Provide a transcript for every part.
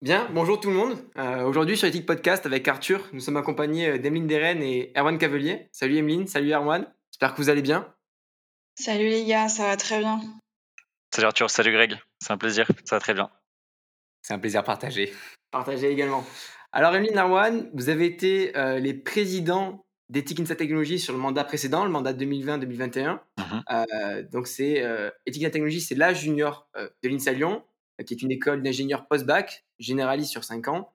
Bien, bonjour tout le monde. Euh, aujourd'hui sur Ethic Podcast avec Arthur, nous sommes accompagnés euh, d'Emeline Deren et Erwan Cavelier. Salut Emeline, salut Erwan, j'espère que vous allez bien. Salut les gars, ça va très bien. Salut Arthur, salut Greg, c'est un plaisir, ça va très bien. C'est un plaisir partagé. Partagé également. Alors Emeline Erwan, vous avez été euh, les présidents d'Ethic Insight Technologies sur le mandat précédent, le mandat 2020-2021. Mhm. donc c'est Ethic Insight Technologies, c'est la junior de l'INSA Lyon qui est une école d'ingénieurs post-bac, généraliste sur 5 ans.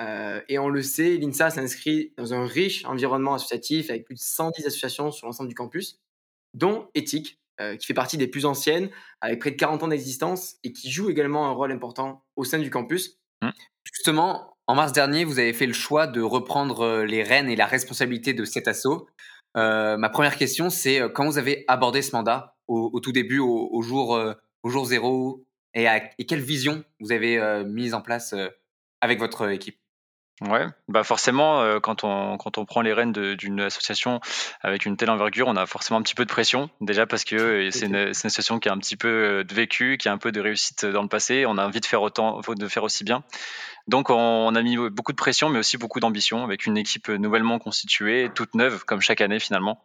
Euh, et on le sait, l'INSA s'inscrit dans un riche environnement associatif avec plus de 110 associations sur l'ensemble du campus, dont Éthique, euh, qui fait partie des plus anciennes, avec près de 40 ans d'existence et qui joue également un rôle important au sein du campus. Mmh. Justement, en mars dernier, vous avez fait le choix de reprendre euh, les rênes et la responsabilité de cet assaut. ma première question, c'est quand vous avez abordé ce mandat au, tout début, au, jour, au jour zéro, et, quelle vision vous avez euh, mise en place euh, avec votre équipe? Ouais, bah forcément, euh, quand, on, quand on prend les rênes d'une association avec une telle envergure, on a forcément un petit peu de pression. Déjà parce que c'est une, une, association qui a un petit peu de vécu, qui a un peu de réussite dans le passé. On a envie de faire, autant, de faire aussi bien. Donc on, a mis beaucoup de pression, mais aussi beaucoup d'ambition, avec une équipe nouvellement constituée, toute neuve, comme chaque année finalement.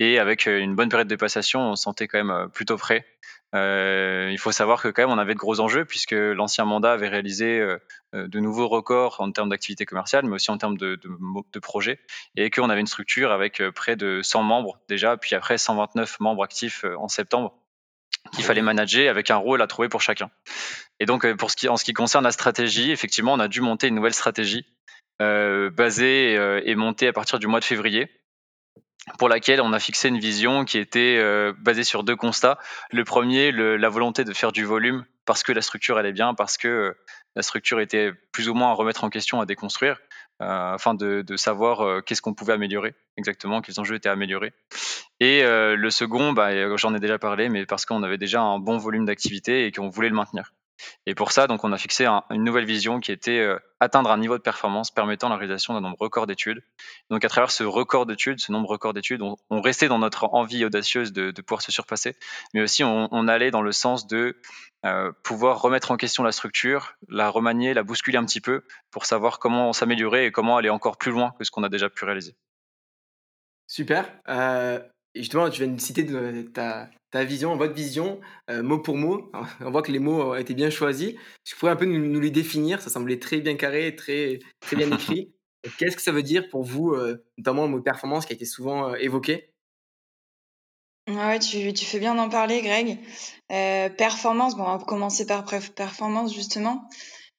Et avec une bonne période de passation, on se sentait quand même plutôt prêt euh, il faut savoir que quand même on avait de gros enjeux puisque l'ancien mandat avait réalisé euh, euh, de nouveaux records en termes d'activité commerciale, mais aussi en termes de, de, de projets, et qu'on avait une structure avec près de 100 membres déjà, puis après 129 membres actifs en septembre qu'il fallait manager avec un rôle à trouver pour chacun. Et donc pour ce qui, en ce qui concerne la stratégie, effectivement, on a dû monter une nouvelle stratégie euh, basée et montée à partir du mois de février pour laquelle on a fixé une vision qui était euh, basée sur deux constats. Le premier, la volonté de faire du volume parce que la structure allait bien, parce que euh, la structure était plus ou moins à remettre en question, à déconstruire, euh, afin de, savoir qu'est-ce qu'on pouvait améliorer exactement, quels enjeux étaient améliorés. Et le second, bah, j'en ai déjà parlé, mais parce qu'on avait déjà un bon volume d'activité et qu'on voulait le maintenir. Et pour ça, donc, on a fixé une nouvelle vision qui était euh, atteindre un niveau de performance permettant la réalisation d'un nombre record d'études. Donc, à travers ce record d'études, ce nombre record d'études, on, restait dans notre envie audacieuse de, pouvoir se surpasser, mais aussi on, allait dans le sens de euh, pouvoir remettre en question la structure, la remanier, la bousculer un petit peu pour savoir comment s'améliorer et comment aller encore plus loin que ce qu'on a déjà pu réaliser. Super. Euh, justement, tu viens de citer de, ta, ta vision, votre vision, euh, mot pour mot. On voit que les mots ont été bien choisis. Tu pourrais un peu nous, les définir? Ça semblait très bien carré, très, très bien écrit. Qu'est-ce que ça veut dire pour vous, euh, notamment le mot performance qui a été souvent euh, évoqué? Ouais, tu, tu, fais bien d'en parler, Greg. performance, bon, on va commencer par performance justement.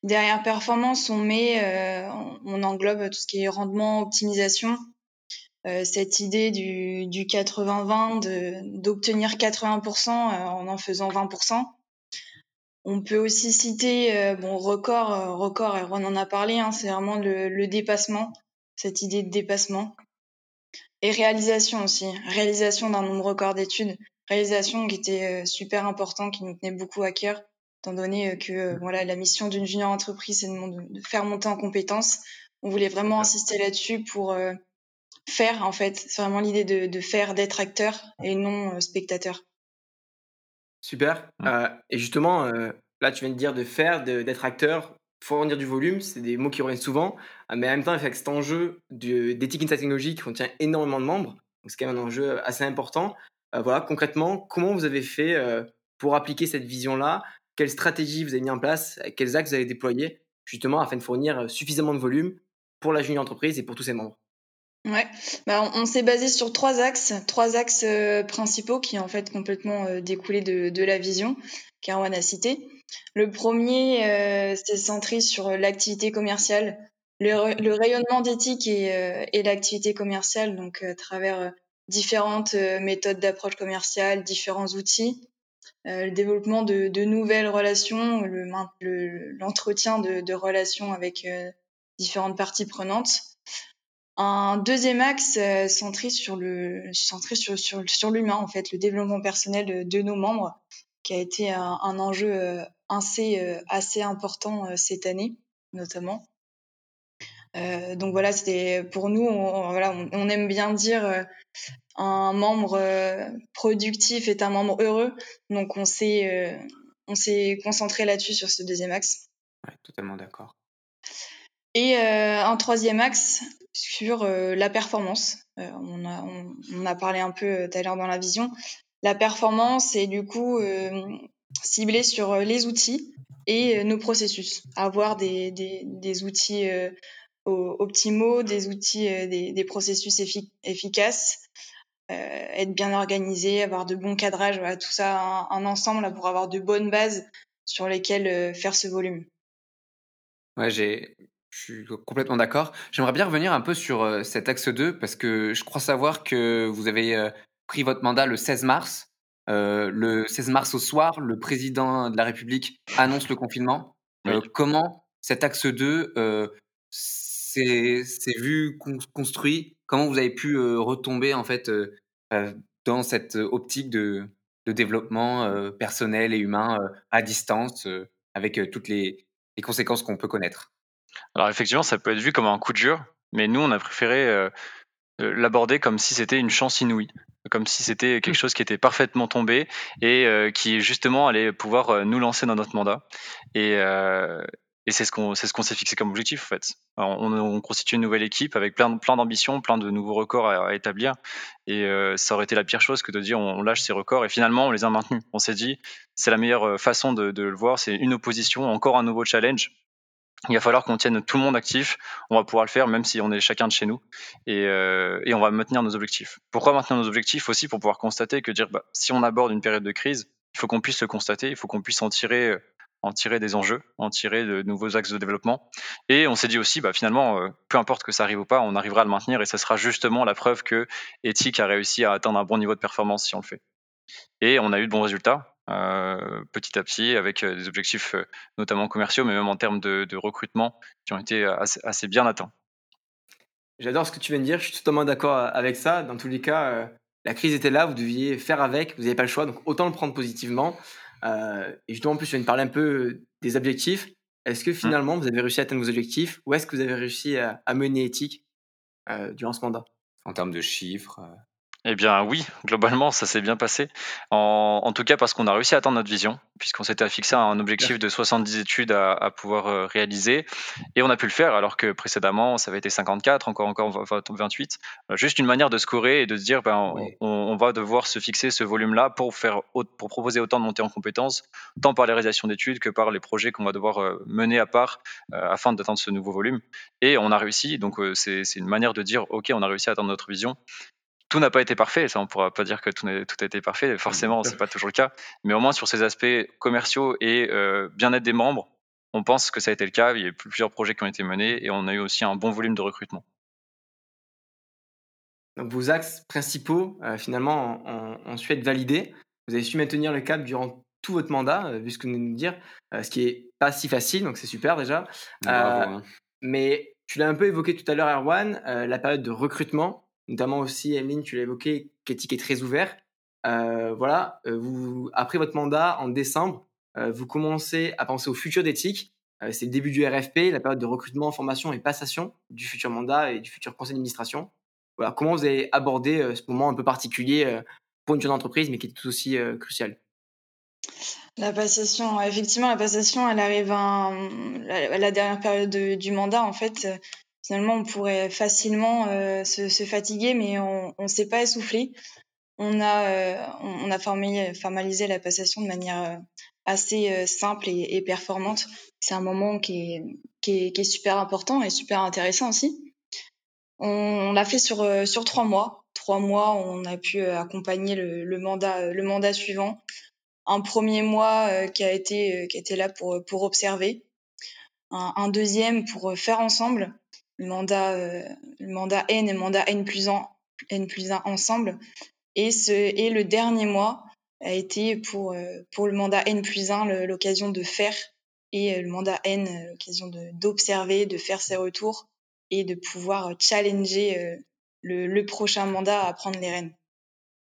Derrière performance, on met, on englobe tout ce qui est rendement, optimisation, euh, cette idée du, du 80-20, d'obtenir 80% euh, en en faisant 20%. On peut aussi citer, euh, bon, record, record, on en a parlé, hein, c'est vraiment le, le, dépassement, cette idée de dépassement. Et réalisation aussi, réalisation d'un nombre record d'études, réalisation qui était super important, qui nous tenait beaucoup à cœur, étant donné que voilà, la mission d'une junior entreprise, c'est de, de, faire monter en compétences. On voulait vraiment insister là-dessus pour faire en fait. C'est vraiment l'idée de, de, faire, d'être acteur et non euh, spectateur. Super. Mmh. Euh, et justement, euh, là, tu viens de dire de faire, d'être acteur, fournir du volume, c'est des mots qui reviennent souvent. mais en même temps, avec cet enjeu d'éthique in technologie qui contient énormément de membres, donc c'est quand même un enjeu assez important. voilà, concrètement, comment vous avez fait pour appliquer cette vision-là? Quelle stratégie vous avez mis en place? Quels axes vous avez déployés justement afin de fournir suffisamment de volume pour la junior entreprise et pour tous ses membres? Ouais, bah on, s'est basé sur trois axes, trois axes euh, principaux qui en fait complètement euh, de, la vision qu'Arwan a cité. Le premier, euh, c'est centré sur l'activité commerciale, le, rayonnement d'éthique et, euh, et l'activité commerciale, donc à travers différentes méthodes d'approche commerciale, différents outils, le développement de, nouvelles relations, l'entretien le, de, de, relations avec différentes parties prenantes un deuxième axe euh, centré sur le centré sur, sur, sur l'humain en fait le développement personnel de, nos membres qui a été un, un enjeu euh, assez euh, assez important cette année notamment. Euh, donc voilà c'était pour nous on, voilà on, aime bien dire un membre productif est un membre heureux. Donc on s'est on s'est concentré là-dessus sur ce deuxième axe. Ouais, totalement d'accord. Et un troisième axe sur la performance. on, a, on, a parlé un peu tout à l'heure dans la vision. La performance est du coup ciblée sur les outils et nos processus. Avoir des, des, des outils optimaux, des outils, des, des, processus efficaces euh, être bien organisé, avoir de bons cadrages, voilà, tout ça un, ensemble là, pour avoir de bonnes bases sur lesquelles euh, faire ce volume. Ouais, j'ai, je suis complètement d'accord. J'aimerais bien revenir un peu sur euh, cet axe 2 parce que je crois savoir que vous avez pris votre mandat le 16 mars. le 16 mars au soir, le président de la République annonce le confinement. comment cet axe 2 s'est vu construit? Comment vous avez pu retomber en fait dans cette optique de, développement personnel et humain à distance avec toutes les, conséquences qu'on peut connaître? Alors effectivement, ça peut être vu comme un coup de dur, mais nous, on a préféré l'aborder comme si c'était une chance inouïe, comme si c'était quelque mmh. chose qui était parfaitement tombé et qui justement allait pouvoir nous lancer dans notre mandat. Et, et c'est ce qu'on c'est ce qu'on s'est fixé comme objectif en fait. on, on, constitue une nouvelle équipe avec plein plein d'ambitions, plein de nouveaux records à, établir. Et euh, ça aurait été la pire chose que de dire on, lâche ces records. Et finalement, on les a maintenus. On s'est dit c'est la meilleure euh, façon de, de le voir. C'est une opposition, encore un nouveau challenge. Il va falloir qu'on tienne tout le monde actif. On va pouvoir le faire même si on est chacun de chez nous. Et, euh, on va maintenir nos objectifs. Pourquoi maintenir nos objectifs aussi? Pour pouvoir constater que dire bah, si on aborde une période de crise, il faut qu'on puisse le constater, il faut qu'on puisse en tirer en tirer des enjeux, en tirer de nouveaux axes de développement. Et on s'est dit aussi, bah, finalement, euh, peu importe que ça arrive ou pas, on arrivera à le maintenir et ça sera justement la preuve que Ethic a réussi à atteindre un bon niveau de performance si on le fait. Et on a eu de bons résultats. Euh, petit à petit, avec euh, des objectifs notamment commerciaux, mais même en termes de, recrutement, qui ont été assez, bien atteints. J'adore ce que tu viens de dire, je suis totalement d'accord avec ça. Dans tous les cas, la crise était là, vous deviez faire avec, vous n'avez pas le choix, donc autant le prendre positivement. Euh, et justement, en plus, je viens de parler un peu des objectifs. Est-ce que mmh. finalement, vous avez réussi à atteindre vos objectifs ou est-ce que vous avez réussi à, mener éthique euh, durant ce mandat? En termes de chiffres euh, eh bien oui, globalement, ça s'est bien passé. En, tout cas parce qu'on a réussi à atteindre notre vision, puisqu'on s'était fixé un objectif de 70 études à, pouvoir euh, réaliser, et on a pu le faire, alors que précédemment, ça avait été 54, encore encore 28. Euh, juste une manière de scorer et de se dire, ben, on, va devoir se fixer ce volume-là pour, faire, pour proposer autant de montées en compétences, tant par les réalisations d'études que par les projets qu'on va devoir euh, mener à part afin d'atteindre ce nouveau volume. Et on a réussi, donc c'est une manière de dire, OK, on a réussi à atteindre notre vision tout n'a pas été parfait, ça on pourra pas dire que tout, tout a été parfait, forcément c'est pas toujours le cas, mais au moins sur ces aspects commerciaux et euh, bien-être des membres, on pense que ça a été le cas, il y a eu plusieurs projets qui ont été menés et on a eu aussi un bon volume de recrutement. Donc vos axes principaux euh, finalement ont, su être validés, vous avez su maintenir le cap durant tout votre mandat, euh, vu ce que vous venez de nous dire, ce qui est pas si facile, donc c'est super déjà. Hein. Mais tu l'as un peu évoqué tout à l'heure Erwan, la période de recrutement, notamment aussi, Emeline, tu l'as évoqué, Kétique est très ouvert. Euh, voilà, euh, après votre mandat en décembre, euh, vous commencez à penser au futur d'éthique. c'est le début du RFP, la période de recrutement, formation et passation du futur mandat et du futur conseil d'administration. Voilà, comment vous avez abordé ce moment un peu particulier pour une jeune entreprise, mais qui est tout aussi crucial? La passation, effectivement, la passation, elle arrive à, la, dernière période du mandat. En fait, finalement, on pourrait facilement euh, se, se, fatiguer, mais on ne s'est pas essoufflé. On a, euh, on a formalisé la passation de manière euh, assez simple et, et performante. C'est un moment qui est, qui, est, qui est, super important et super intéressant aussi. On, on l'a fait sur, sur trois mois. Trois mois, on a pu accompagner le, le mandat, le mandat suivant. Un premier mois qui a été, qui était là pour, pour observer. Un, un deuxième pour faire ensemble le mandat, euh, le mandat N et le mandat N plus 1, N plus 1 ensemble. Et, ce, et le dernier mois a été pour, euh, pour le mandat N plus 1 l'occasion de faire et euh, le mandat N l'occasion d'observer, de, faire ses retours et de pouvoir challenger le, le prochain mandat à prendre les rênes.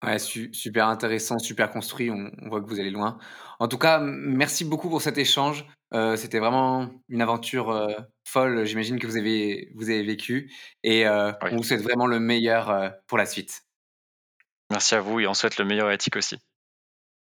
Ouais, super intéressant, super construit. On, voit que vous allez loin. En tout cas, merci beaucoup pour cet échange. Euh, c'était vraiment une aventure euh, folle, j'imagine que vous avez, vous avez vécu. Et euh, on vous souhaite vraiment le meilleur pour la suite. Merci à vous et on souhaite le meilleur à Éthique aussi.